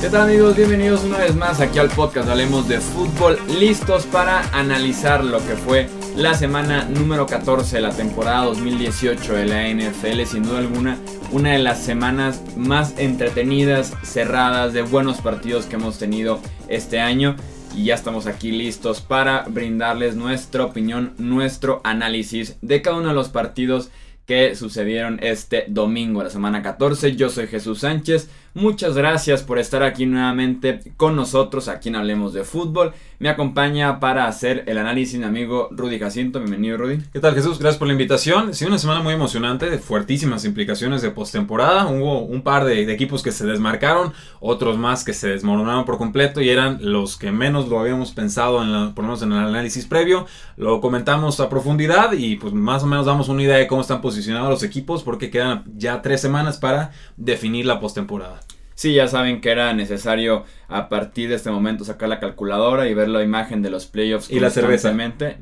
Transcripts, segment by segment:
¿Qué tal amigos? Bienvenidos una vez más aquí al podcast Hablemos de Fútbol, listos para analizar lo que fue la semana número 14 de la temporada 2018 de la NFL, sin duda alguna una de las semanas más entretenidas, cerradas, de buenos partidos que hemos tenido este año. Y ya estamos aquí listos para brindarles nuestra opinión, nuestro análisis de cada uno de los partidos que sucedieron este domingo, la semana 14. Yo soy Jesús Sánchez. Muchas gracias por estar aquí nuevamente con nosotros aquí en Hablemos de Fútbol. Me acompaña para hacer el análisis mi amigo Rudy Jacinto. Bienvenido, Rudy. ¿Qué tal, Jesús? Gracias por la invitación. Sí, una semana muy emocionante, de fuertísimas implicaciones de postemporada. Hubo un par de, equipos que se desmarcaron, otros más que se desmoronaron por completo y eran los que menos lo habíamos pensado, en por lo menos en el análisis previo. Lo comentamos a profundidad y pues más o menos damos una idea de cómo están posicionados los equipos porque quedan ya tres semanas para definir la postemporada. Sí, ya saben que era necesario a partir de este momento sacar la calculadora y ver la imagen de los playoffs. Y la cerveza.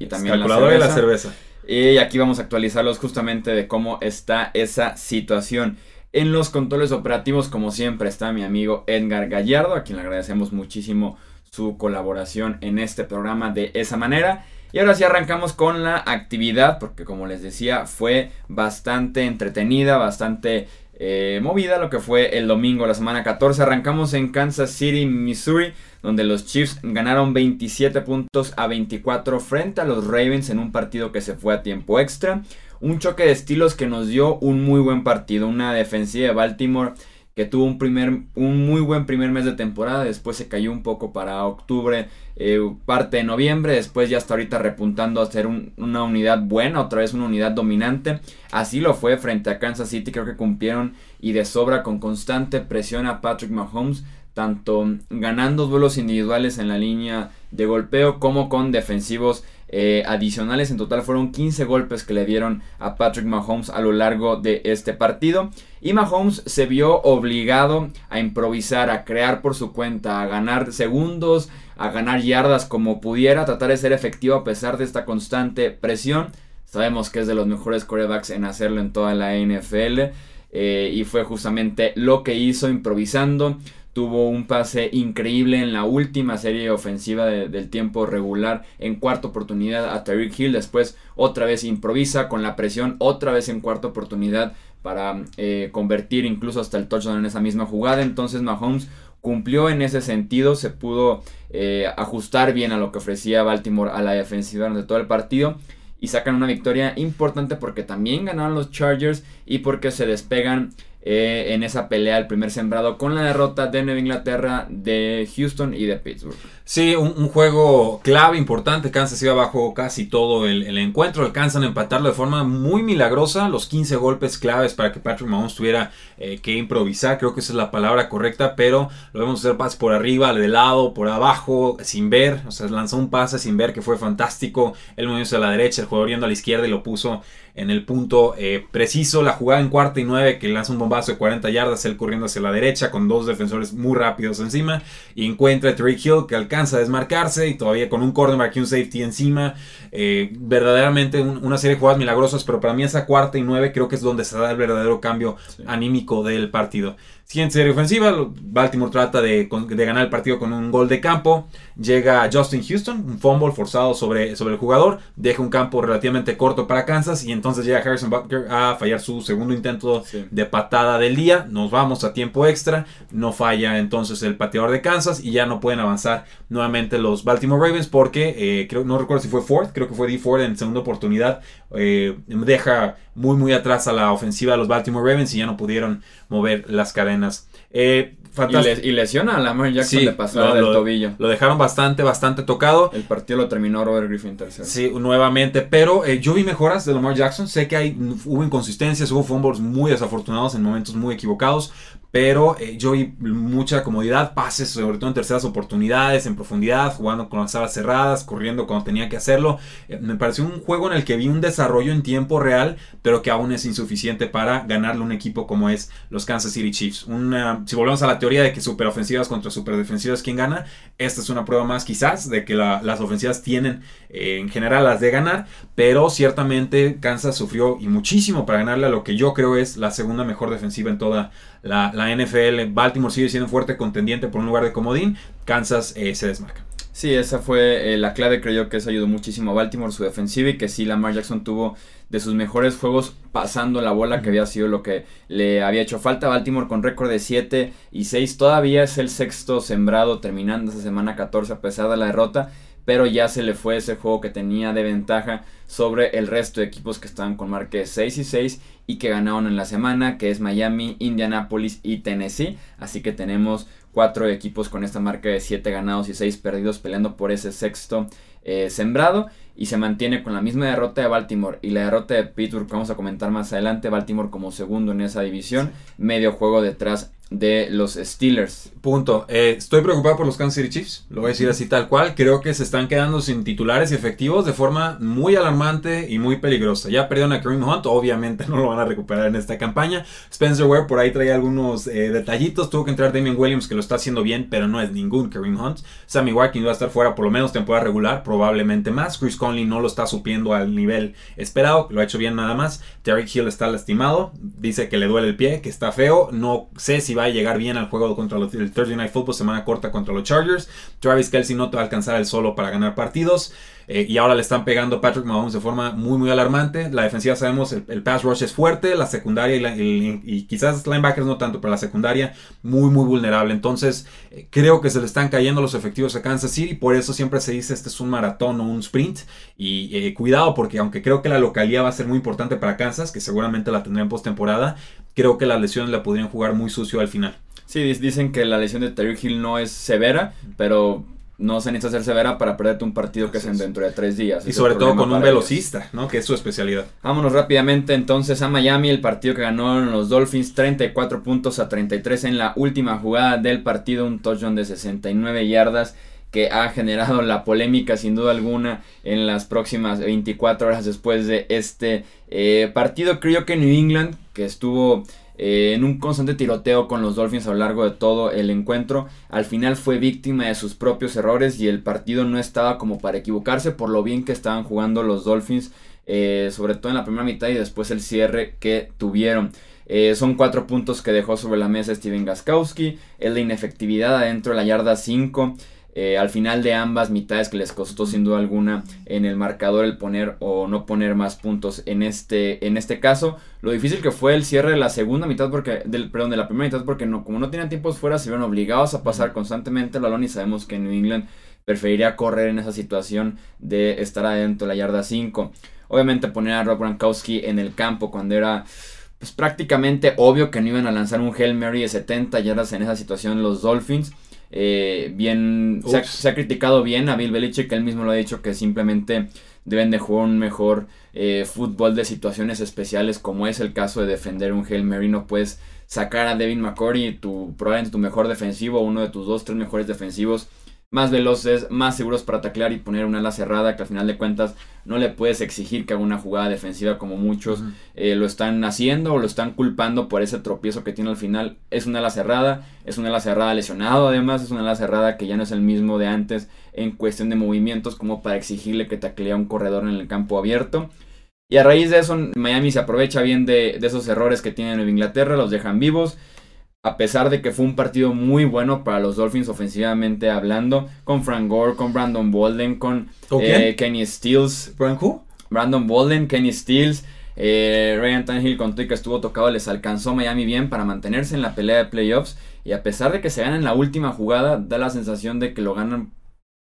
Y también calculadora y la cerveza. Y aquí vamos a actualizarlos justamente de cómo está esa situación. En los controles operativos, como siempre, está mi amigo Edgar Gallardo, a quien le agradecemos muchísimo su colaboración en este programa de esa manera. Y ahora sí arrancamos con la actividad, porque como les decía, fue bastante entretenida, bastante eh, movida lo que fue el domingo, la semana 14. Arrancamos en Kansas City, Missouri, donde los Chiefs ganaron 27 puntos a 24 frente a los Ravens en un partido que se fue a tiempo extra. Un choque de estilos que nos dio un muy buen partido, una defensiva de Baltimore que tuvo un, primer, un muy buen primer mes de temporada, después se cayó un poco para octubre, eh, parte de noviembre, después ya está ahorita repuntando a ser una unidad buena, otra vez una unidad dominante, así lo fue frente a Kansas City, creo que cumplieron y de sobra con constante presión a Patrick Mahomes, tanto ganando duelos individuales en la línea de golpeo como con defensivos eh, adicionales. En total fueron 15 golpes que le dieron a Patrick Mahomes a lo largo de este partido. Y Mahomes se vio obligado a improvisar, a crear por su cuenta, a ganar segundos, a ganar yardas como pudiera, tratar de ser efectivo a pesar de esta constante presión. Sabemos que es de los mejores corebacks en hacerlo en toda la NFL. Eh, y fue justamente lo que hizo improvisando tuvo un pase increíble en la última serie ofensiva del tiempo regular en cuarta oportunidad a Tyreek Hill. Después otra vez improvisa con la presión, otra vez en cuarta oportunidad para eh, convertir incluso hasta el touchdown en esa misma jugada. Entonces Mahomes cumplió en ese sentido, se pudo eh, ajustar bien a lo que ofrecía Baltimore a la defensiva durante todo el partido y sacan una victoria importante porque también ganaron los Chargers y porque se despegan eh, en esa pelea el primer sembrado con la derrota de Nueva Inglaterra, de Houston y de Pittsburgh. Sí, un, juego clave, importante. Kansas iba abajo casi todo el, encuentro. Alcanzan a empatarlo de forma muy milagrosa. Los 15 golpes claves para que Patrick Mahomes tuviera eh, que improvisar. Creo que esa es la palabra correcta. Pero lo vemos hacer pases por arriba, de lado, por abajo, sin ver. O sea, lanzó un pase sin ver que fue fantástico. Él movió a la derecha, el jugador yendo a la izquierda y lo puso en el punto eh, preciso. La jugada en cuarta y nueve que lanza un bombazo de 40 yardas, él corriendo hacia la derecha con dos defensores muy rápidos encima. Y encuentra a Drake Hill que alcanza a desmarcarse y todavía con un cornerback y un safety encima. Eh, verdaderamente una serie de jugadas milagrosas, pero para mí esa cuarta y nueve creo que es donde se da el verdadero cambio anímico del partido. Siguiente serie ofensiva, Baltimore trata de, ganar el partido con un gol de campo. Llega Justin Houston, un fumble forzado sobre, sobre el jugador. Deja un campo relativamente corto para Kansas. Y entonces llega Harrison Butker a fallar su segundo intento de patada del día. Nos vamos a tiempo extra. No falla entonces el pateador de Kansas. Y ya no pueden avanzar nuevamente los Baltimore Ravens. Porque eh, creo, no recuerdo si fue Ford. Creo que fue D. Ford en segunda oportunidad. Eh, deja muy muy atrás a la ofensiva de los Baltimore Ravens. Y ya no pudieron mover las cadenas. Eh, y, lesiona a Lamar Jackson de pasada del tobillo. Lo dejaron bastante, bastante tocado. El partido lo terminó Robert Griffin tercero. Sí, nuevamente. Pero eh, yo vi mejoras de Lamar Jackson. Sé que hay, hubo inconsistencias, hubo fumbles muy desafortunados en momentos muy equivocados. Pero eh, yo vi mucha comodidad, pases, sobre todo en terceras oportunidades, en profundidad, jugando con las alas cerradas, corriendo cuando tenía que hacerlo. Eh, me pareció un juego en el que vi un desarrollo en tiempo real, pero que aún es insuficiente para ganarle un equipo como es los Kansas City Chiefs. Una, si volvemos a la teoría de que superofensivas contra superdefensivas, ¿quién gana? Esta es una prueba más quizás de que las ofensivas tienen eh, en general las de ganar, pero ciertamente Kansas sufrió y muchísimo para ganarle a lo que yo creo es la segunda mejor defensiva en toda la la NFL. Baltimore sigue siendo un fuerte contendiente por un lugar de comodín. Kansas eh, se desmarca. Sí, esa fue eh, la clave, creo yo que eso ayudó muchísimo a Baltimore, su defensiva, y que sí, Lamar Jackson tuvo de sus mejores juegos pasando la bola, que había sido lo que le había hecho falta. Baltimore con récord de 7 y 6, todavía es el sexto sembrado, terminando esa semana 14 a pesar de la derrota, pero ya se le fue ese juego que tenía de ventaja sobre el resto de equipos que estaban con marca de 6 y 6 y que ganaron en la semana, que es Miami, Indianapolis y Tennessee. Así que tenemos cuatro equipos con esta marca de 7 ganados y 6 perdidos peleando por ese sexto eh, sembrado. Y se mantiene con la misma derrota de Baltimore y la derrota de Pittsburgh que vamos a comentar más adelante, Baltimore como segundo en esa división, medio juego detrás de los Steelers. Punto. Eh, estoy preocupado por los Kansas City Chiefs, lo voy a decir así tal cual. Creo que se están quedando sin titulares y efectivos de forma muy alarmante y muy peligrosa. Ya perdieron a Kareem Hunt, obviamente no lo van a recuperar en esta campaña. Spencer Ware por ahí trae algunos eh, detallitos. Tuvo que entrar Damien Williams que lo está haciendo bien, pero no es ningún Kareem Hunt. Sammy Watkins va a estar fuera por lo menos temporada regular, probablemente más. Chris Conley no lo está supliendo al nivel esperado, lo ha hecho bien nada más. Derek Hill está lastimado, dice que le duele el pie, que está feo. No sé si va a llegar bien al juego contra el Thursday Night Football, semana corta contra los Chargers. Travis Kelsey no te va a alcanzar el solo para ganar partidos. Eh, y ahora le están pegando Patrick Mahomes de forma muy, muy alarmante. La defensiva sabemos, el, pass rush es fuerte, la secundaria y, quizás linebackers no tanto, pero la secundaria muy, muy vulnerable. Entonces, eh, creo que se le están cayendo los efectivos a Kansas City. Por eso siempre se dice este es un maratón o un sprint. Y eh, cuidado, porque aunque creo que la localidad va a ser muy importante para Kansas, que seguramente la tendrán en postemporada, creo que las lesiones la podrían jugar muy sucio al final. Sí, dicen que la lesión de Terry Hill no es severa, pero no se necesita ser severa para perderte un partido que es en dentro de tres días. Y sobre todo con un velocista, ¿no? Que es su especialidad. Vámonos rápidamente entonces a Miami, el partido que ganaron los Dolphins 34 puntos a 33 en la última jugada del partido, un touchdown de 69 yardas que ha generado la polémica sin duda alguna en las próximas 24 horas después de este eh, partido. Creo que New England, que estuvo eh, en un constante tiroteo con los Dolphins a lo largo de todo el encuentro. Al final fue víctima de sus propios errores y el partido no estaba como para equivocarse por lo bien que estaban jugando los Dolphins, eh, sobre todo en la primera mitad y después el cierre que tuvieron. Eh, son cuatro puntos que dejó sobre la mesa Steven Gaskowski. Es la inefectividad adentro de la yarda 5. Eh, al final de ambas mitades que les costó sin duda alguna en el marcador el poner o no poner más puntos en este, en este caso. Lo difícil que fue el cierre de la segunda mitad, porque, del, perdón, de la primera mitad, porque no, como no tenían tiempos fuera, se vieron obligados a pasar constantemente el balón y sabemos que New England preferiría correr en esa situación de estar adentro de la yarda 5. Obviamente poner a Rob Gronkowski en el campo cuando era pues prácticamente obvio que no iban a lanzar un Hail Mary de 70 yardas en esa situación los Dolphins. Eh, bien, se ha, criticado bien a Bill Belichick, que él mismo lo ha dicho que simplemente deben de jugar un mejor eh, fútbol de situaciones especiales, como es el caso de defender un Hail Mary. No puedes sacar a Devin McCory, tu, probablemente tu mejor defensivo, uno de tus dos, tres mejores defensivos, más veloces, más seguros para taclear y poner una ala cerrada que al final de cuentas no le puedes exigir que haga una jugada defensiva como muchos eh, lo están haciendo o lo están culpando por ese tropiezo que tiene al final. Es una ala cerrada, es una ala cerrada lesionado además, es una ala cerrada que ya no es el mismo de antes en cuestión de movimientos como para exigirle que taclea un corredor en el campo abierto. Y a raíz de eso Miami se aprovecha bien de, de esos errores que tienen en Inglaterra, los dejan vivos a pesar de que fue un partido muy bueno para los Dolphins ofensivamente hablando, con Frank Gore, con Brandon Bolden, con eh, Kenny Stills. Brandon Bolden, Kenny Stills, eh, Ryan Tannehill con que estuvo tocado, les alcanzó Miami bien para mantenerse en la pelea de playoffs. Y a pesar de que se ganan la última jugada, da la sensación de que lo ganan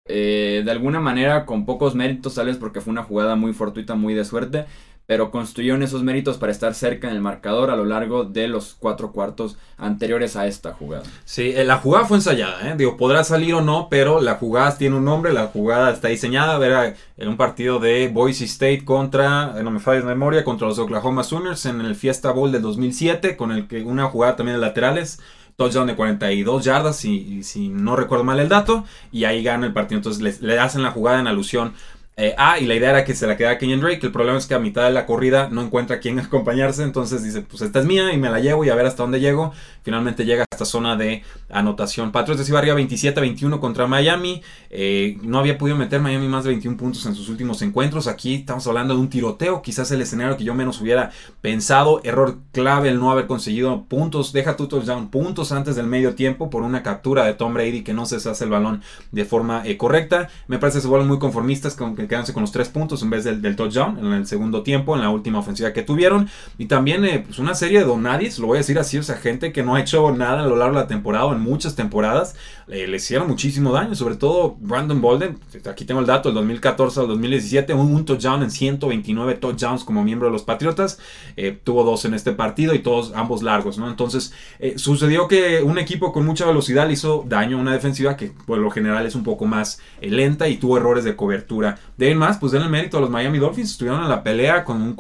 eh, de alguna manera con pocos méritos, tal vez porque fue una jugada muy fortuita, muy de suerte pero construyeron esos méritos para estar cerca en el marcador a lo largo de los cuatro cuartos anteriores a esta jugada. Sí, eh, la jugada fue ensayada, ¿eh? digo, podrá salir o no, pero la jugada tiene un nombre, la jugada está diseñada, ver en un partido de Boise State contra, eh, no me falles memoria, contra los Oklahoma Sooners en el Fiesta Bowl del 2007, con el que una jugada también de laterales, touchdown de 42 yardas, si, si no recuerdo mal el dato, y ahí gana el partido, entonces le hacen la jugada en alusión Eh, ah, y la idea era que se la quedara Kenyon Drake. El problema es que a mitad de la corrida no encuentra a quién acompañarse. Entonces dice, pues esta es mía y me la llevo y a ver hasta dónde llego. Finalmente llega a esta zona de anotación. Patriots iba arriba 27-21 contra Miami. Eh, no había podido meter Miami más de 21 puntos en sus últimos encuentros. Aquí estamos hablando de un tiroteo. Quizás el escenario que yo menos hubiera pensado. Error clave el no haber conseguido puntos. Deja tu touchdown puntos antes del medio tiempo por una captura de Tom Brady que no se hace el balón de forma eh, correcta. Me parece que se vuelven muy conformistas con que quedándose con los tres puntos en vez del, del, touchdown en el segundo tiempo, en la última ofensiva que tuvieron. Y también eh, pues una serie de donadis, lo voy a decir así, o sea, gente que no ha hecho nada a lo largo de la temporada, en muchas temporadas, eh, le hicieron muchísimo daño, sobre todo Brandon Bolden, aquí tengo el dato, del 2014 al 2017, un, un, touchdown en 129 touchdowns como miembro de los Patriotas, eh, tuvo dos en este partido y todos ambos largos, ¿no? Entonces, sucedió que un equipo con mucha velocidad le hizo daño a una defensiva que por lo general es un poco más lenta y tuvo errores de cobertura. De ahí más, pues den el mérito a los Miami Dolphins. Estuvieron en la pelea con un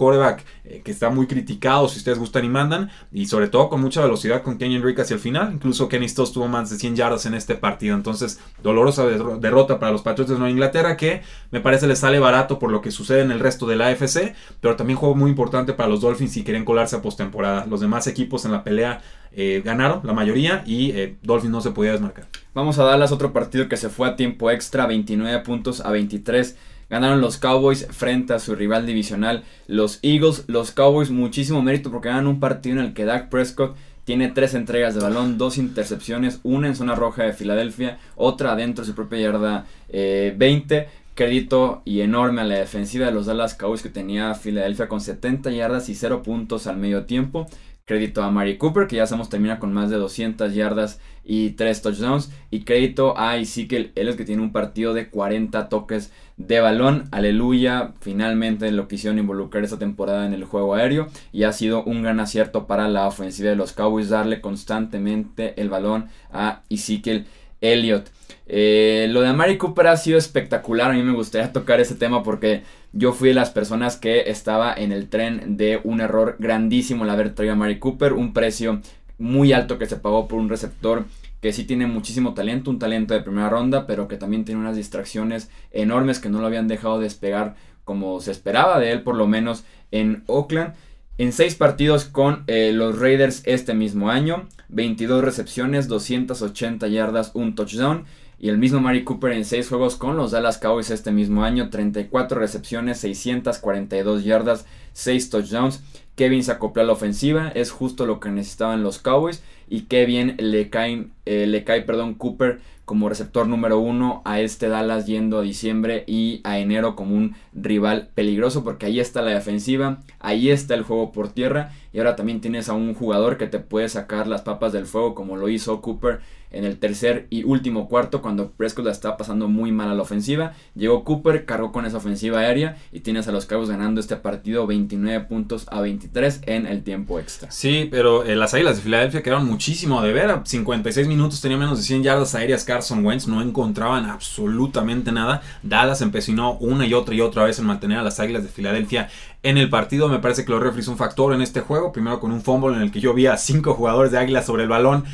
eh, que está muy criticado, si ustedes gustan y mandan. Y sobre todo con mucha velocidad con Kenyon Drake hacia el final. Incluso Kenny Stills tuvo más de 100 yardas en este partido. Entonces, dolorosa derrota para los Patriots de Nueva Inglaterra que me parece les sale barato por lo que sucede en el resto de la AFC. Pero también juego muy importante para los Dolphins si quieren colarse a postemporada. Los demás equipos en la pelea eh, ganaron, la mayoría, y eh, Dolphins no se podía desmarcar. Vamos a darles otro partido que se fue a tiempo extra, 29 puntos a 23. Ganaron los Cowboys frente a su rival divisional, los Eagles. Los Cowboys, muchísimo mérito porque ganan un partido en el que Dak Prescott tiene tres entregas de balón, dos intercepciones, una en zona roja de Filadelfia, otra adentro de su propia yarda 20. Eh, Crédito y enorme a la defensiva de los Dallas Cowboys que tenía Filadelfia con 70 yardas y 0 puntos al medio tiempo. Crédito a Mari Cooper, que ya sabemos termina con más de 200 yardas y 3 touchdowns. Y crédito a Ezekiel Elliott, que tiene un partido de 40 toques de balón. Aleluya, finalmente lo quisieron involucrar esta temporada en el juego aéreo. Y ha sido un gran acierto para la ofensiva de los Cowboys darle constantemente el balón a Ezekiel. Eh, lo de Mari Cooper ha sido espectacular. A mí me gustaría tocar ese tema porque yo fui de las personas que estaba en el tren de un error grandísimo el haber traído a Mari Cooper, un precio muy alto que se pagó por un receptor que sí tiene muchísimo talento, un talento de primera ronda, pero que también tiene unas distracciones enormes que no lo habían dejado despegar como se esperaba de él, por lo menos en Oakland. En seis partidos con eh, los Raiders este mismo año, 22 recepciones, 280 yardas, un touchdown. Y el mismo Mari Cooper en 6 juegos con los Dallas Cowboys este mismo año, 34 recepciones, 642 yardas, 6 touchdowns. Kevin se acopló a la ofensiva, es justo lo que necesitaban los Cowboys. Y qué bien le, caen, eh, le cae perdón, Cooper como receptor número uno a este Dallas yendo a diciembre y a enero como un rival peligroso porque ahí está la defensiva, ahí está el juego por tierra y ahora también tienes a un jugador que te puede sacar las papas del fuego como lo hizo Cooper en el tercer y último cuarto cuando Prescott la estaba pasando muy mal a la ofensiva. Llegó Cooper, cargó con esa ofensiva aérea y tienes a los Cabos ganando este partido 29 puntos a 23 en el tiempo extra. Sí, pero eh, las Águilas de Filadelfia quedaron muchísimo de ver. 56 minutos tenía menos de 100 yardas aéreas Carson Wentz, no encontraban absolutamente nada. Dallas empecinó una y otra y otra vez en mantener a las Águilas de Filadelfia en el partido. Me parece que los referees un factor en este juego. Primero con un fumble en el que yo vi a cinco jugadores de Águilas sobre el balón.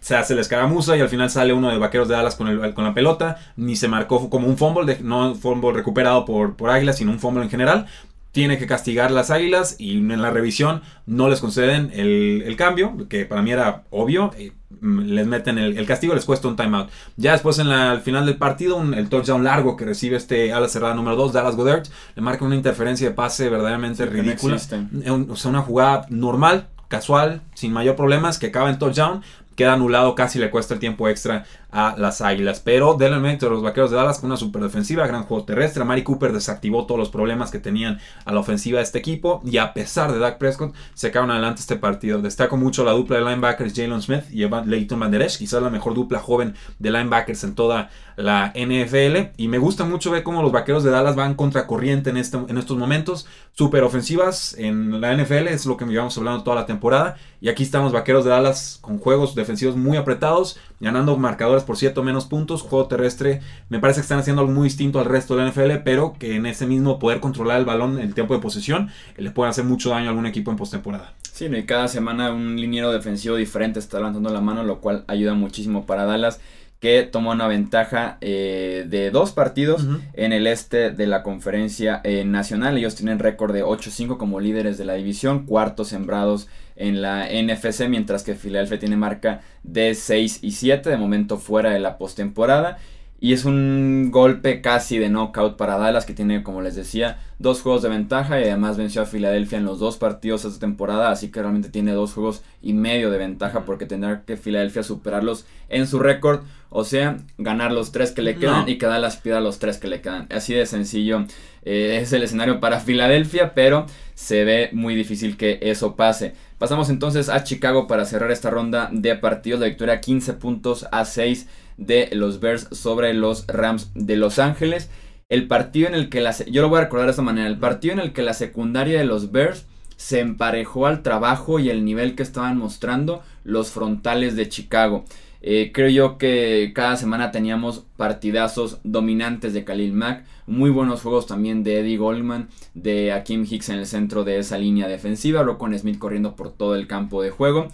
Se hace la escaramuza y al final sale uno de Vaqueros de Dallas con, el, con la pelota. Ni se marcó como un fumble, de, no un fumble recuperado por, por Águilas, sino un fumble en general tiene que castigar las águilas y en la revisión no les conceden el, cambio, que para mí era obvio. Eh, les meten el, castigo, les cuesta un timeout. Ya después, en la, al final del partido, un, el touchdown largo que recibe este ala cerrada número 2, Dallas Goddard, le marca una interferencia de pase verdaderamente ridícula. o sea, una jugada normal, casual, sin mayor problemas, que acaba en touchdown, queda anulado, casi le cuesta el tiempo extra a las Águilas. Pero del momento de los Vaqueros de Dallas con una super defensiva, gran juego terrestre. Mari Cooper desactivó todos los problemas que tenían a la ofensiva de este equipo y a pesar de Dak Prescott se acaban adelante este partido. Destaco mucho la dupla de linebackers Jalen Smith y Leighton Van Der Esch, quizás la mejor dupla joven de linebackers en toda la NFL y me gusta mucho ver cómo los Vaqueros de Dallas van contracorriente en, este, en estos momentos. Super ofensivas en la NFL es lo que llevamos hablando toda la temporada y aquí estamos Vaqueros de Dallas con juegos defensivos muy apretados, ganando marcadores por cierto menos puntos. Juego terrestre me parece que están haciendo algo muy distinto al resto de la NFL, pero que en ese mismo poder controlar el balón el tiempo de posesión le puede hacer mucho daño a algún equipo en postemporada. Sí, y cada semana un liniero defensivo diferente está lanzando la mano, lo cual ayuda muchísimo para Dallas que tomó una ventaja eh, de dos partidos en el este de la conferencia eh, nacional. Ellos tienen récord de 8-5 como líderes de la división, cuartos sembrados en la NFC, mientras que Filadelfia tiene marca de 6 y 7, de momento fuera de la postemporada. Y es un golpe casi de knockout para Dallas, que tiene, como les decía, dos juegos de ventaja y además venció a Filadelfia en los dos partidos esta temporada, así que realmente tiene dos juegos y medio de ventaja porque tendrá que Filadelfia superarlos en su récord, o sea, ganar los tres que le quedan y que Dallas pida los tres que le quedan. Así de sencillo eh, es el escenario para Filadelfia, pero se ve muy difícil que eso pase. Pasamos entonces a Chicago para cerrar esta ronda de partidos, la victoria 15 puntos a 6 de los Bears sobre los Rams de Los Ángeles. El partido en el que la... Yo lo voy a recordar de esta manera. El partido en el que la secundaria de los Bears se emparejó al trabajo y el nivel que estaban mostrando los frontales de Chicago. Eh, creo yo que cada semana teníamos partidazos dominantes de Khalil Mack, muy buenos juegos también de Eddie Goldman, de Akim Hicks en el centro de esa línea defensiva, con Smith corriendo por todo el campo de juego.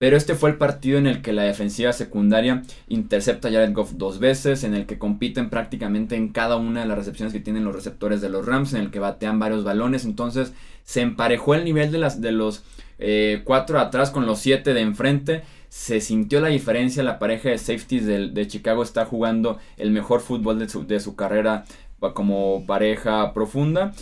Pero este fue el partido en el que la defensiva secundaria intercepta a Jared Goff dos veces, en el que compiten prácticamente en cada una de las recepciones que tienen los receptores de los Rams, en el que batean varios balones. Entonces se emparejó el nivel de, las, de los eh, cuatro atrás con los siete de enfrente. Se sintió la diferencia, la pareja de safeties de, de Chicago está jugando el mejor fútbol de su, de su carrera como pareja profunda.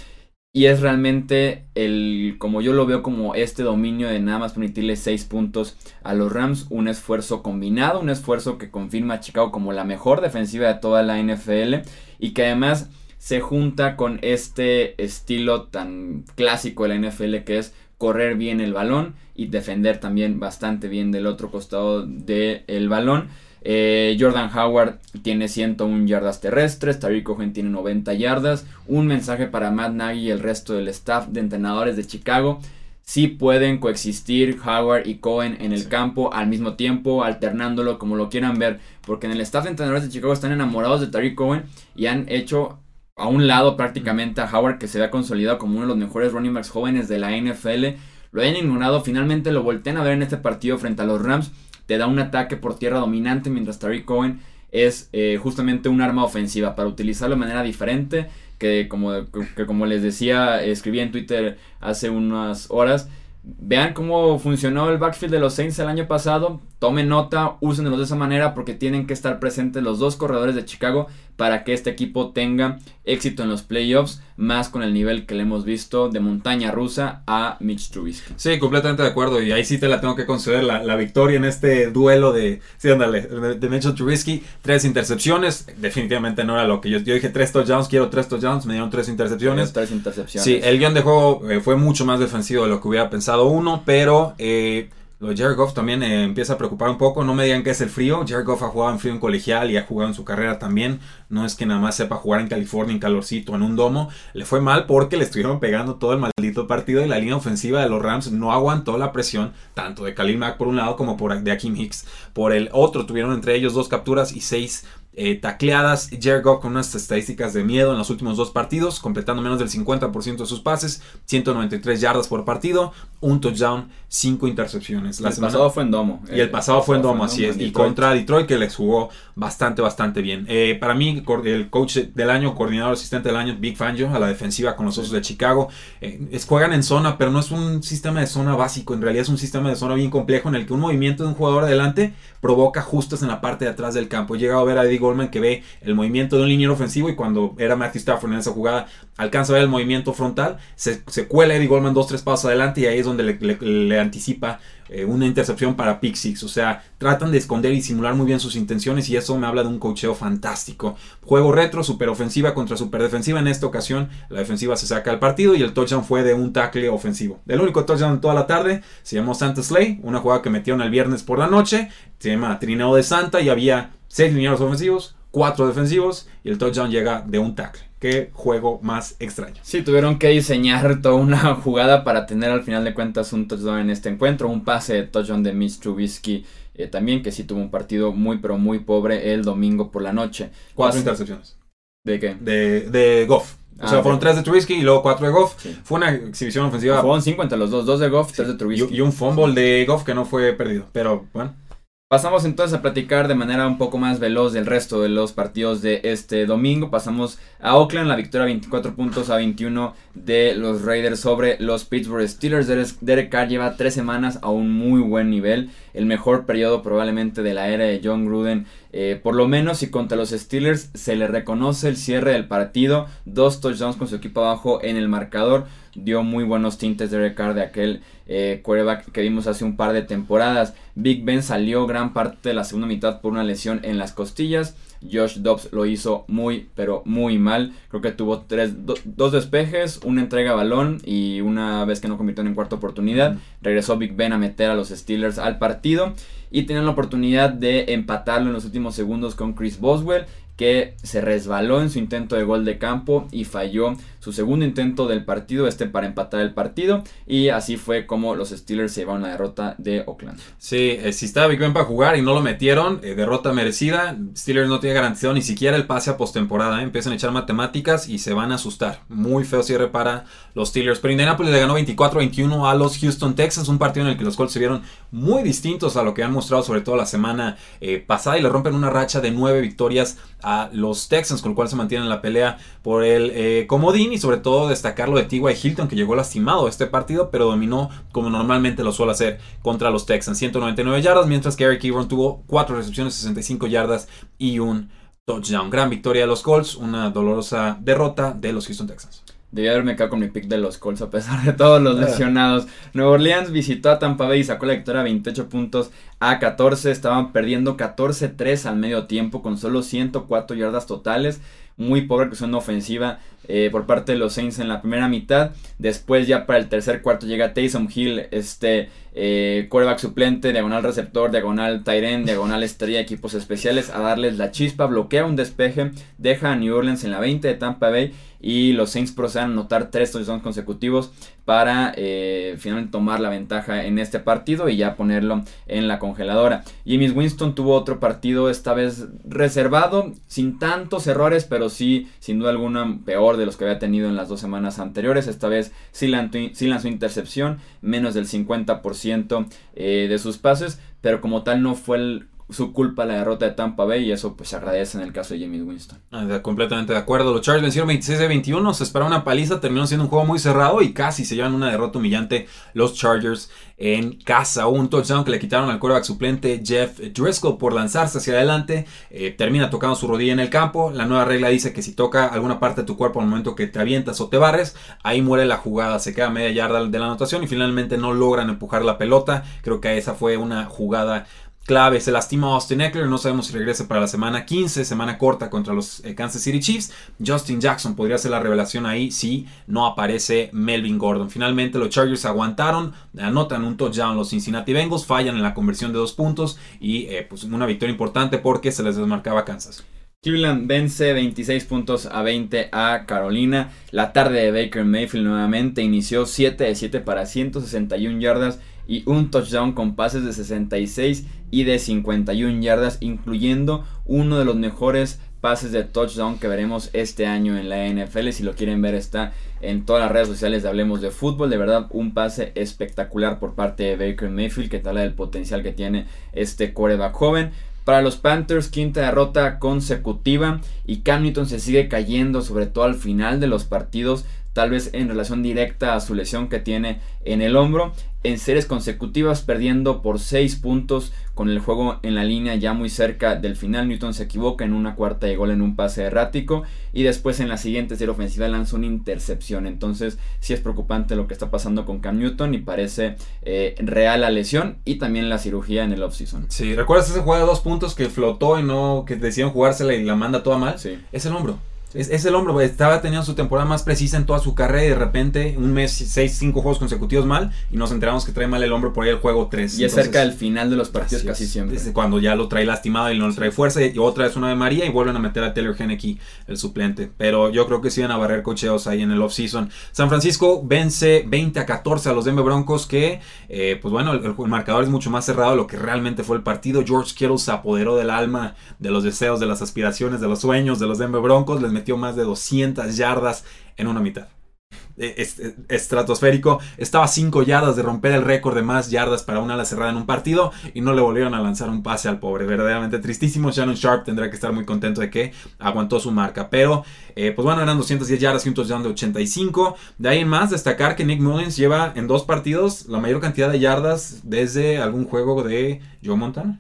Y es realmente el, como yo lo veo como este dominio de nada más permitirle 6 puntos a los Rams, un esfuerzo combinado, un esfuerzo que confirma a Chicago como la mejor defensiva de toda la NFL y que además se junta con este estilo tan clásico de la NFL que es correr bien el balón y defender también bastante bien del otro costado del balón. Eh, Jordan Howard tiene 101 yardas terrestres, Tariq Cohen tiene 90 yardas. Un mensaje para Matt Nagy y el resto del staff de entrenadores de Chicago. Si pueden coexistir Howard y Cohen en el campo al mismo tiempo, alternándolo como lo quieran ver. Porque en el staff de entrenadores de Chicago están enamorados de Tariq Cohen y han hecho a un lado prácticamente a Howard que se ha consolidado como uno de los mejores running backs jóvenes de la NFL. Lo han ignorado, finalmente lo voltean a ver en este partido frente a los Rams te da un ataque por tierra dominante, mientras Tariq Cohen es eh, justamente un arma ofensiva para utilizarlo de manera diferente. Que como, que como les decía, escribí en Twitter hace unas horas. Vean cómo funcionó el backfield de los Saints el año pasado. Tomen nota, úsenlos de esa manera porque tienen que estar presentes los dos corredores de Chicago para que este equipo tenga éxito en los playoffs, más con el nivel que le hemos visto de montaña rusa a Mitch Trubisky. Sí, completamente de acuerdo, y ahí sí te la tengo que conceder la, victoria en este duelo de, sí, ándale, de, Mitch Trubisky, tres intercepciones, definitivamente no era lo que yo, yo dije, tres touchdowns, quiero tres touchdowns, me dieron tres intercepciones. Tres intercepciones. Sí, el guion de juego eh, fue mucho más defensivo de lo que hubiera pensado uno, pero... Eh, lo Jared Goff también eh, empieza a preocupar un poco. No me digan que es el frío. Jared Goff ha jugado en frío en colegial y ha jugado en su carrera también. No es que nada más sepa jugar en California en calorcito, en un domo. Le fue mal porque le estuvieron pegando todo el maldito partido y la línea ofensiva de los Rams no aguantó la presión tanto de Khalil Mack por un lado como por de Akim Hicks por el otro. Tuvieron entre ellos dos capturas y seis eh, tacleadas. Jared Goff con unas estadísticas de miedo en los últimos dos partidos, completando menos del 50% de sus pases, 193 yardas por partido, un touchdown, 5 intercepciones. el pasado fue en Domo. Y el, pasado fue en Domo, así es. Y contra Detroit, que les jugó bastante, bastante bien. Eh, para mí, el coach del año, coordinador asistente del año, Big Fangio, a la defensiva con los Osos de Chicago. Eh, juegan en zona, pero no es un sistema de zona básico. En realidad es un sistema de zona bien complejo en el que un movimiento de un jugador adelante provoca ajustes en la parte de atrás del campo. He llegado a ver a Goldman que ve el movimiento de un liniero ofensivo y cuando era Matthew Stafford en esa jugada alcanza a ver el movimiento frontal, se, se cuela Eddie Goldman dos, tres pasos adelante y ahí es donde le, anticipa eh, una intercepción para pick. O sea, tratan de esconder y simular muy bien sus intenciones y eso me habla de un cocheo fantástico. Juego retro, super ofensiva contra super defensiva. En esta ocasión la defensiva se saca al partido y el touchdown fue de un tackle ofensivo. El único touchdown toda la tarde se llamó Santa Slay, una jugada que metieron el viernes por la noche. Se llama Trineo de Santa y había seis lineados ofensivos, cuatro defensivos y el touchdown llega de un tackle. Qué juego más extraño. Sí, tuvieron que diseñar toda una jugada para tener al final de cuentas un touchdown en este encuentro. Un pase de touchdown de Mitch Trubisky eh, también, que sí tuvo un partido muy, pero muy pobre el domingo por la noche. Cuatro intercepciones. ¿De qué? De, de Goff. O sea, ah, fueron tres de Trubisky y luego cuatro de Goff. Fue una exhibición ofensiva. Fueron cinco entre los dos, dos de Goff, tres de Trubisky. Y, y, un fumble de Goff que no fue perdido. Pero bueno. Pasamos entonces a platicar de manera un poco más veloz del resto de los partidos de este domingo. Pasamos a Oakland, la victoria 24 puntos a 21 de los Raiders sobre los Pittsburgh Steelers. Derek Carr lleva tres semanas a un muy buen nivel, el mejor periodo probablemente de la era de John Gruden. Eh, por lo menos y contra los Steelers se le reconoce el cierre del partido, dos touchdowns con su equipo abajo en el marcador dio muy buenos tintes de Carr de aquel eh, quarterback que vimos hace un par de temporadas. Big Ben salió gran parte de la segunda mitad por una lesión en las costillas. Josh Dobbs lo hizo muy, pero muy mal. Creo que tuvo tres, dos despejes, una entrega balón y una vez que no convirtió en cuarta oportunidad. Regresó Big Ben a meter a los Steelers al partido y tenían la oportunidad de empatarlo en los últimos segundos con Chris Boswell que se resbaló en su intento de gol de campo y falló su segundo intento del partido, este para empatar el partido, y así fue como los Steelers se llevaron la derrota de Oakland. Sí, eh, si estaba Big Ben para jugar y no lo metieron, eh, derrota merecida, Steelers no tiene garantizado ni siquiera el pase a postemporada, ¿eh? empiezan a echar matemáticas y se van a asustar. Muy feo cierre para los Steelers, pero Indianapolis le ganó 24-21 a los Houston Texans, un partido en el que los Colts se vieron muy distintos a lo que han mostrado sobre todo la semana pasada y le rompen una racha de nueve victorias a los Texans, con lo cual se mantienen en la pelea por el comodín y sobre todo destacar lo de T.Y. Hilton que llegó lastimado a este partido pero dominó como normalmente lo suele hacer contra los Texans, 199 yardas, mientras que Eric Ebron tuvo 4 recepciones, 65 yardas y un touchdown. Gran victoria de los Colts, una dolorosa derrota de los Houston Texans. Debí haberme quedado con mi pick de los Colts a pesar de todos los ah. lesionados. Nueva Orleans visitó a Tampa Bay y sacó la victoria 28 puntos a 14. Estaban perdiendo 14-3 al medio tiempo con solo 104 yardas totales muy pobre que una ofensiva eh, por parte de los Saints en la primera mitad. Después ya para el tercer cuarto llega Taysom Hill, este eh, quarterback suplente, diagonal receptor, diagonal Tyren, diagonal estrella, equipos especiales, a darles la chispa, bloquea un despeje, deja a New Orleans en la 20 de Tampa Bay y los Saints proceden a anotar tres touchdowns consecutivos para eh, finalmente tomar la ventaja en este partido y ya ponerlo en la congeladora. James Winston tuvo otro partido esta vez reservado, sin tantos errores, pero sí, sin duda alguna, peor de los que había tenido en las dos semanas anteriores. Esta vez sí lanzó, intercepción, menos del 50% eh, de sus pases, pero como tal no fue el su culpa la derrota de Tampa Bay y eso pues se agradece en el caso de James Winston. Ah, completamente de acuerdo. Los Chargers vencieron 26 de 21, se esperaba una paliza, terminó siendo un juego muy cerrado y casi se llevan una derrota humillante los Chargers en casa. Un touchdown que le quitaron al quarterback suplente Jeff Driscoll por lanzarse hacia adelante. Eh, termina tocando su rodilla en el campo. La nueva regla dice que si toca alguna parte de tu cuerpo al momento que te avientas o te barres, ahí muere la jugada. Se queda media yarda de la anotación y finalmente no logran empujar la pelota. Creo que esa fue una jugada clave. Se lastima Austin Eckler, no sabemos si regrese para la semana 15, semana corta contra los eh, Kansas City Chiefs. Justin Jackson podría ser la revelación ahí si no aparece Melvin Gordon. Finalmente los Chargers aguantaron, anotan un touchdown los Cincinnati Bengals, fallan en la conversión de dos puntos y eh, pues una victoria importante porque se les desmarcaba Kansas. Cleveland vence 26 puntos a 20 a Carolina. La tarde de Baker Mayfield nuevamente inició 7 de 7 para 161 yardas y un touchdown con pases de 66 y de 51 yardas, incluyendo uno de los mejores pases de touchdown que veremos este año en la NFL. Si lo quieren ver está en todas las redes sociales de Hablemos de Fútbol. De verdad, un pase espectacular por parte de Baker Mayfield que tal del potencial que tiene este coreback joven. Para los Panthers, quinta derrota consecutiva y Cam Newton se sigue cayendo, sobre todo al final de los partidos tal vez en relación directa a su lesión que tiene en el hombro. En series consecutivas perdiendo por 6 puntos con el juego en la línea ya muy cerca del final. Newton se equivoca en una cuarta de gol en un pase errático y después en la siguiente serie ofensiva lanza una intercepción. Entonces sí es preocupante lo que está pasando con Cam Newton y parece eh, real la lesión y también la cirugía en el offseason. Sí, ¿recuerdas ese juego de dos puntos que flotó y no que decían jugársela y la manda toda mal? Sí. Es el hombro. Es, el hombro, estaba teniendo su temporada más precisa en toda su carrera y de repente un mes, seis, cinco juegos consecutivos mal y nos enteramos que trae mal el hombro por ahí el juego 3. Y es cerca del final de los partidos casi siempre. Cuando ya lo trae lastimado y no le trae fuerza y otra vez una de María y vuelven a meter a Taylor Henneke, el suplente. Pero yo creo que sí van a barrer cocheos ahí en el offseason. San Francisco vence 20 a 14 a los Denver Broncos que, eh, pues bueno, el, marcador es mucho más cerrado de lo que realmente fue el partido. George Kittle se apoderó del alma, de los deseos, de las aspiraciones, de los sueños de los Denver Broncos. Les metió más de 200 yardas en una mitad. eh, estratosférico. Estaba a 5 yardas de romper el récord de más yardas para una ala cerrada en un partido y no le volvieron a lanzar un pase al pobre. Verdaderamente tristísimo. Shannon Sharp tendrá que estar muy contento de que aguantó su marca. Pero, eh, pues bueno, eran 210 yardas y un touchdown de 85. De ahí en más, destacar que Nick Mullins lleva en dos partidos la mayor cantidad de yardas desde algún juego de Joe Montana.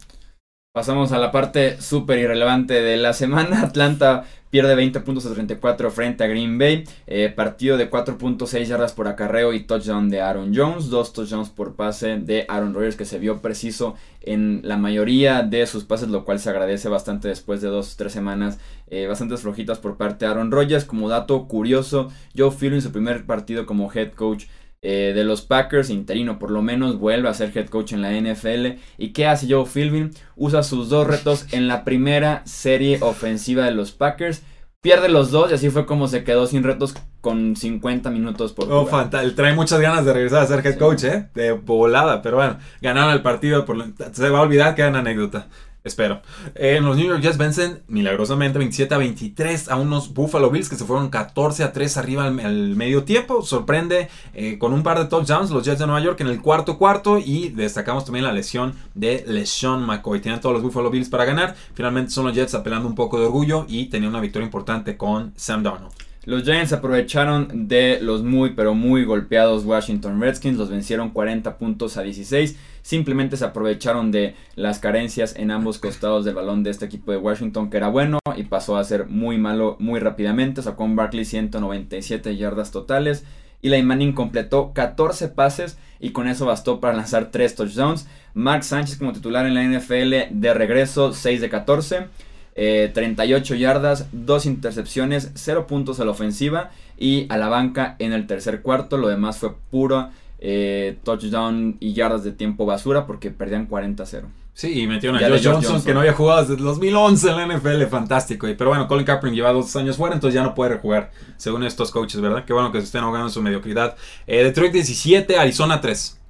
Pasamos a la parte súper irrelevante de la semana. Atlanta pierde 20 puntos a 34 frente a Green Bay. Eh, partido de 4.6 yardas por acarreo y touchdown de Aaron Jones. Dos touchdowns por pase de Aaron Rodgers que se vio preciso en la mayoría de sus pases, lo cual se agradece bastante después de dos o tres semanas eh, bastantes flojitas por parte de Aaron Rodgers. Como dato curioso, Joe Phil en su primer partido como head coach eh, de los Packers, interino por lo menos, vuelve a ser head coach en la NFL. ¿Y qué hace Joe Philbin? Usa sus dos retos en la primera serie ofensiva de los Packers. Pierde los dos y así fue como se quedó sin retos con 50 minutos por oh, jugar. Trae muchas ganas de regresar a ser head coach, ¿eh? De volada, pero bueno, ganaron el partido. Por... Se va a olvidar que era una anécdota. Espero. Eh, los New York Jets vencen milagrosamente 27 a 23 a unos Buffalo Bills que se fueron 14 a 3 arriba al, medio tiempo. Sorprende eh, con un par de touchdowns los Jets de Nueva York en el cuarto cuarto. Y destacamos también la lesión de LeSean McCoy. Tienen todos los Buffalo Bills para ganar. Finalmente son los Jets apelando un poco de orgullo y tenían una victoria importante con Sam Darnold. Los Giants aprovecharon de los muy pero muy golpeados Washington Redskins, los vencieron 40 puntos a 16. Simplemente se aprovecharon de las carencias en ambos costados del balón de este equipo de Washington que era bueno y pasó a ser muy malo muy rápidamente. Sacó un Barkley 197 yardas totales. y la Manning completó 14 pases y con eso bastó para lanzar 3 touchdowns. Mark Sánchez como titular en la NFL de regreso 6 de 14. 38 eh, yardas, 2 intercepciones, 0 puntos a la ofensiva y a la banca en el tercer cuarto. Lo demás fue puro eh, touchdown y yardas de tiempo basura porque perdían 40-0. Sí, y metieron a Josh Johnson, que no había jugado desde 2011 en la NFL, fantástico. Pero bueno, Colin Kaepernick lleva dos años fuera, entonces ya no puede rejugar, según estos coaches, ¿verdad? Qué bueno que se estén ahogando en su mediocridad. Eh, Detroit 17, Arizona 3.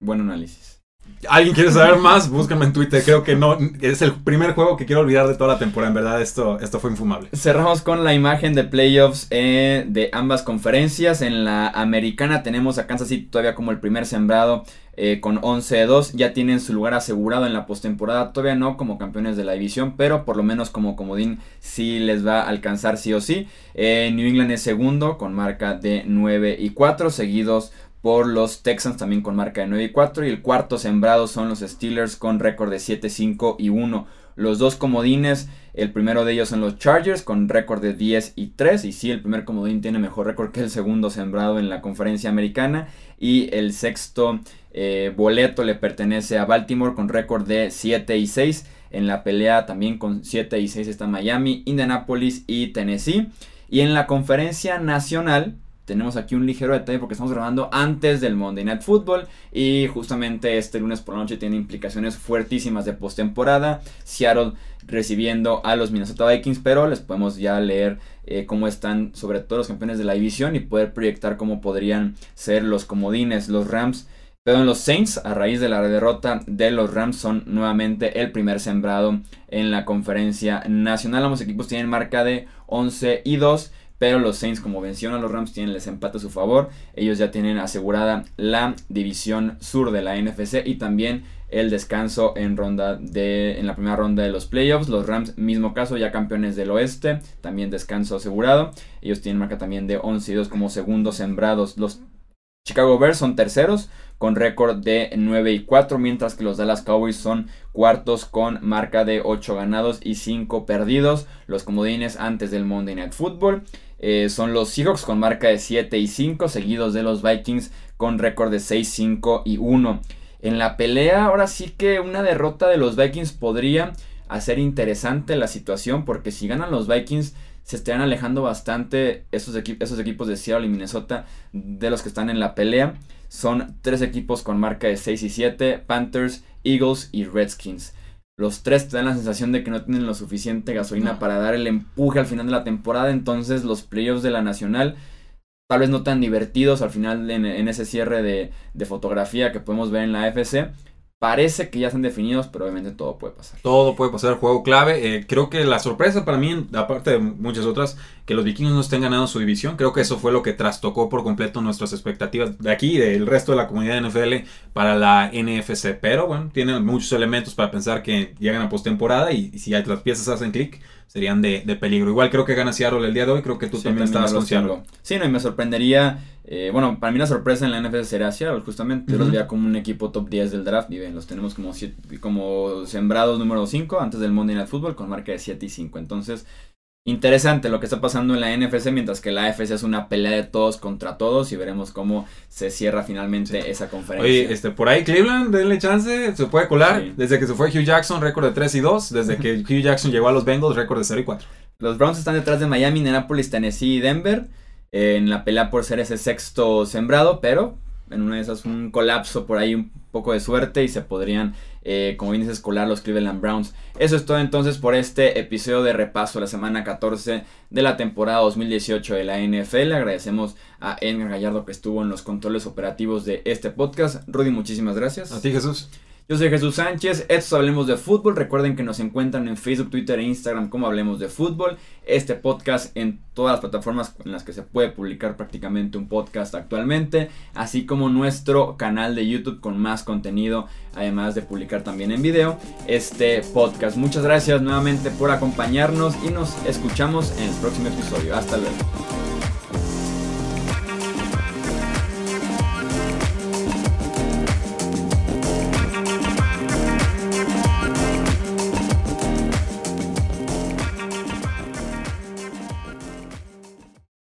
Buen análisis. ¿Alguien quiere saber más? Búscame en Twitter. Creo que no. Es el primer juego que quiero olvidar de toda la temporada. En verdad, esto, esto fue infumable. Cerramos con la imagen de playoffs eh, de ambas conferencias. En la americana tenemos a Kansas City todavía como el primer sembrado eh, con 11-2. Ya tienen su lugar asegurado en la postemporada. Todavía no como campeones de la división, pero por lo menos como comodín sí les va a alcanzar sí o sí. Eh, New England es segundo con marca de 9 y 4, seguidos por los Texans también con marca de 9 y 4 y el cuarto sembrado son los Steelers con récord de 7, 5 y 1. Los dos comodines, el primero de ellos son los Chargers con récord de 10 y 3 y sí, el primer comodín tiene mejor récord que el segundo sembrado en la conferencia americana y el sexto eh, boleto le pertenece a Baltimore con récord de 7 y 6. En la pelea también con 7 y 6 está Miami, Indianapolis y Tennessee. Y en la conferencia nacional tenemos aquí un ligero detalle porque estamos grabando antes del Monday Night Football y justamente este lunes por la noche tiene implicaciones fuertísimas de postemporada. Seattle recibiendo a los Minnesota Vikings, pero les podemos ya leer eh, cómo están sobre todo los campeones de la división y poder proyectar cómo podrían ser los comodines, los Rams. Pero en los Saints, a raíz de la derrota de los Rams, son nuevamente el primer sembrado en la conferencia nacional. Ambos equipos tienen marca de 11 y 2. Pero los Saints, como vencieron a los Rams, tienen el empate a su favor. Ellos ya tienen asegurada la división sur de la NFC y también el descanso en ronda de en la primera ronda de los playoffs. Los Rams, mismo caso, ya campeones del oeste, también descanso asegurado. Ellos tienen marca también de 11 y 2 como segundos sembrados. Los Chicago Bears son terceros con récord de 9 y 4, mientras que los Dallas Cowboys son cuartos con marca de 8 ganados y 5 perdidos. Los comodines antes del Monday Night Football. Eh, son los Seahawks con marca de 7 y 5, seguidos de los Vikings con récord de 6, 5 y 1. En la pelea, ahora sí que una derrota de los Vikings podría hacer interesante la situación, porque si ganan los Vikings, se estarían alejando bastante esos, esos equipos de Seattle y Minnesota de los que están en la pelea. Son tres equipos con marca de 6 y 7, Panthers, Eagles y Redskins. Los tres te dan la sensación de que no tienen lo suficiente gasolina para dar el empuje al final de la temporada. Entonces los playoffs de la Nacional tal vez no tan divertidos al final en, ese cierre de, fotografía que podemos ver en la FC parece que ya están definidos, pero obviamente todo puede pasar. Todo puede pasar, juego clave. Eh, creo que la sorpresa para mí, aparte de muchas otras, que los vikingos no estén ganando su división, creo que eso fue lo que trastocó por completo nuestras expectativas de aquí y del resto de la comunidad de NFL para la NFC. Pero bueno, tienen muchos elementos para pensar que llegan a postemporada y, y si las piezas hacen clic, serían de, peligro. Igual creo que gana Seattle el día de hoy, creo que tú también, estabas con Seattle. Sí, no, y me sorprendería, eh, bueno, para mí la sorpresa en la NFL sería Seattle, justamente. Yo los veía como un equipo top 10 del draft y ven, los tenemos como, como sembrados número 5 antes del Monday Night Football con marca de 7 y 5. Entonces, interesante lo que está pasando en la NFC, mientras que la AFC es una pelea de todos contra todos y veremos cómo se cierra finalmente esa conferencia. Oye, este, por ahí Cleveland, denle chance, se puede colar. Desde que se fue Hugh Jackson, récord de 3 y 2. Desde que Hugh Jackson llegó a los Bengals, récord de 0 y 4. Los Browns están detrás de Miami, Indianapolis, Tennessee y Denver en la pelea por ser ese sexto sembrado, pero en una de esas un colapso por ahí, un poco de suerte y se podrían, eh, como bien dices, colar los Cleveland Browns. Eso es todo entonces por este episodio de repaso la semana 14 de la temporada 2018 de la NFL. Agradecemos a Edgar Gallardo que estuvo en los controles operativos de este podcast. Rudy, muchísimas gracias. A ti, Jesús. Yo soy Jesús Sánchez, estos Hablemos de Fútbol. Recuerden que nos encuentran en Facebook, Twitter e Instagram como Hablemos de Fútbol. Este podcast en todas las plataformas en las que se puede publicar prácticamente un podcast actualmente. Así como nuestro canal de YouTube con más contenido, además de publicar también en video este podcast. Muchas gracias nuevamente por acompañarnos y nos escuchamos en el próximo episodio. Hasta luego.